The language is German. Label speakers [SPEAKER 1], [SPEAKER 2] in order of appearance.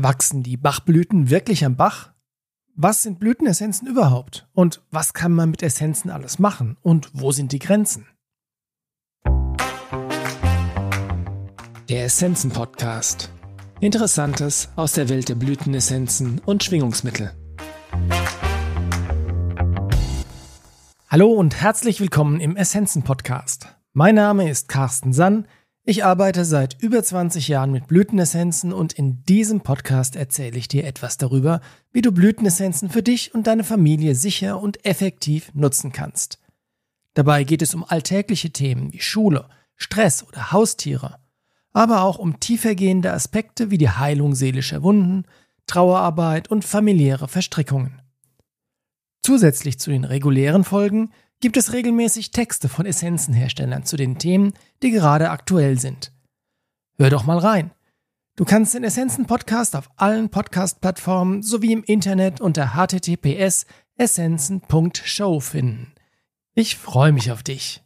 [SPEAKER 1] Wachsen die Bachblüten wirklich am Bach? Was sind Blütenessenzen überhaupt? Und was kann man mit Essenzen alles machen? Und wo sind die Grenzen? Der Essenzen Podcast. Interessantes aus der Welt der Blütenessenzen und Schwingungsmittel. Hallo und herzlich willkommen im Essenzen Podcast. Mein Name ist Carsten Sann. Ich arbeite seit über 20 Jahren mit Blütenessenzen und in diesem Podcast erzähle ich dir etwas darüber, wie du Blütenessenzen für dich und deine Familie sicher und effektiv nutzen kannst. Dabei geht es um alltägliche Themen wie Schule, Stress oder Haustiere, aber auch um tiefergehende Aspekte wie die Heilung seelischer Wunden, Trauerarbeit und familiäre Verstrickungen. Zusätzlich zu den regulären Folgen gibt es regelmäßig Texte von Essenzenherstellern zu den Themen, die gerade aktuell sind. Hör doch mal rein. Du kannst den Essenzen-Podcast auf allen Podcast-Plattformen sowie im Internet unter https essenzen.show finden. Ich freue mich auf dich.